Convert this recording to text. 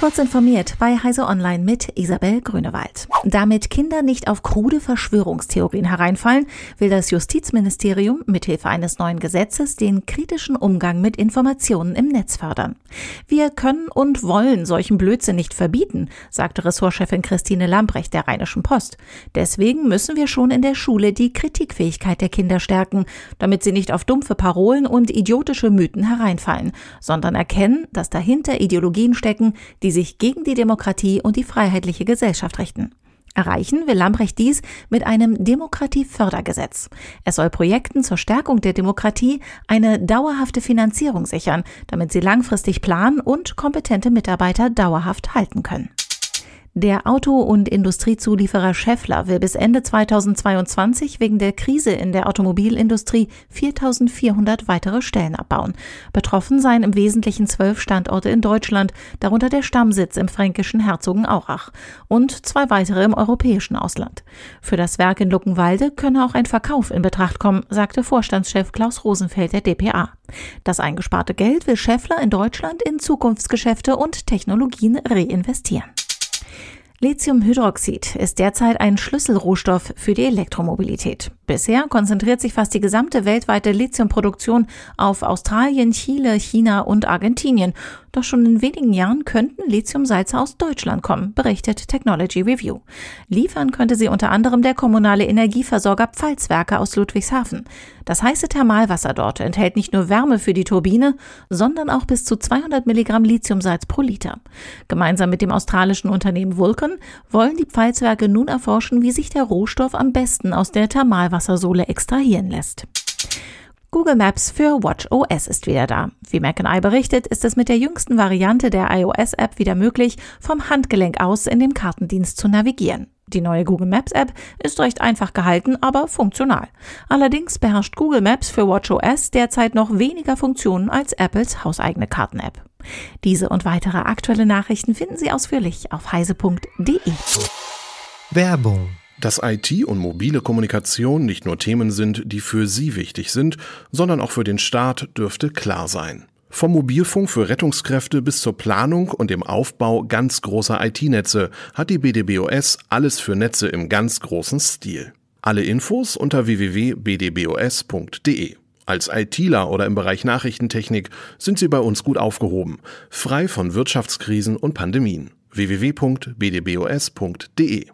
Kurz informiert bei Heise Online mit Isabel Grünewald. Damit Kinder nicht auf krude Verschwörungstheorien hereinfallen, will das Justizministerium mithilfe eines neuen Gesetzes den kritischen Umgang mit Informationen im Netz fördern. Wir können und wollen solchen Blödsinn nicht verbieten, sagte Ressortchefin Christine Lambrecht der Rheinischen Post. Deswegen müssen wir schon in der Schule die Kritikfähigkeit der Kinder stärken, damit sie nicht auf dumpfe Parolen und idiotische Mythen hereinfallen, sondern erkennen, dass dahinter Ideologien stecken, die die sich gegen die Demokratie und die freiheitliche Gesellschaft richten. Erreichen will Lambrecht dies mit einem Demokratiefördergesetz. Es soll Projekten zur Stärkung der Demokratie eine dauerhafte Finanzierung sichern, damit sie langfristig planen und kompetente Mitarbeiter dauerhaft halten können. Der Auto- und Industriezulieferer Schaeffler will bis Ende 2022 wegen der Krise in der Automobilindustrie 4400 weitere Stellen abbauen. Betroffen seien im Wesentlichen zwölf Standorte in Deutschland, darunter der Stammsitz im fränkischen Herzogenaurach und zwei weitere im europäischen Ausland. Für das Werk in Luckenwalde könne auch ein Verkauf in Betracht kommen, sagte Vorstandschef Klaus Rosenfeld der DPA. Das eingesparte Geld will Schaeffler in Deutschland in Zukunftsgeschäfte und Technologien reinvestieren. Lithiumhydroxid ist derzeit ein Schlüsselrohstoff für die Elektromobilität. Bisher konzentriert sich fast die gesamte weltweite Lithiumproduktion auf Australien, Chile, China und Argentinien. Doch schon in wenigen Jahren könnten Lithiumsalze aus Deutschland kommen, berichtet Technology Review. Liefern könnte sie unter anderem der kommunale Energieversorger Pfalzwerke aus Ludwigshafen. Das heiße Thermalwasser dort enthält nicht nur Wärme für die Turbine, sondern auch bis zu 200 Milligramm Lithiumsalz pro Liter. Gemeinsam mit dem australischen Unternehmen Vulcan wollen die Pfalzwerke nun erforschen, wie sich der Rohstoff am besten aus der Thermalwassersohle extrahieren lässt. Google Maps für WatchOS ist wieder da. Wie McAnally berichtet, ist es mit der jüngsten Variante der iOS-App wieder möglich, vom Handgelenk aus in dem Kartendienst zu navigieren. Die neue Google Maps App ist recht einfach gehalten, aber funktional. Allerdings beherrscht Google Maps für WatchOS derzeit noch weniger Funktionen als Apples hauseigene Karten-App. Diese und weitere aktuelle Nachrichten finden Sie ausführlich auf heise.de. Werbung dass IT und mobile Kommunikation nicht nur Themen sind, die für Sie wichtig sind, sondern auch für den Staat, dürfte klar sein. Vom Mobilfunk für Rettungskräfte bis zur Planung und dem Aufbau ganz großer IT-Netze hat die BDBOS alles für Netze im ganz großen Stil. Alle Infos unter www.bdbos.de. Als ITler oder im Bereich Nachrichtentechnik sind Sie bei uns gut aufgehoben, frei von Wirtschaftskrisen und Pandemien. www.bdbos.de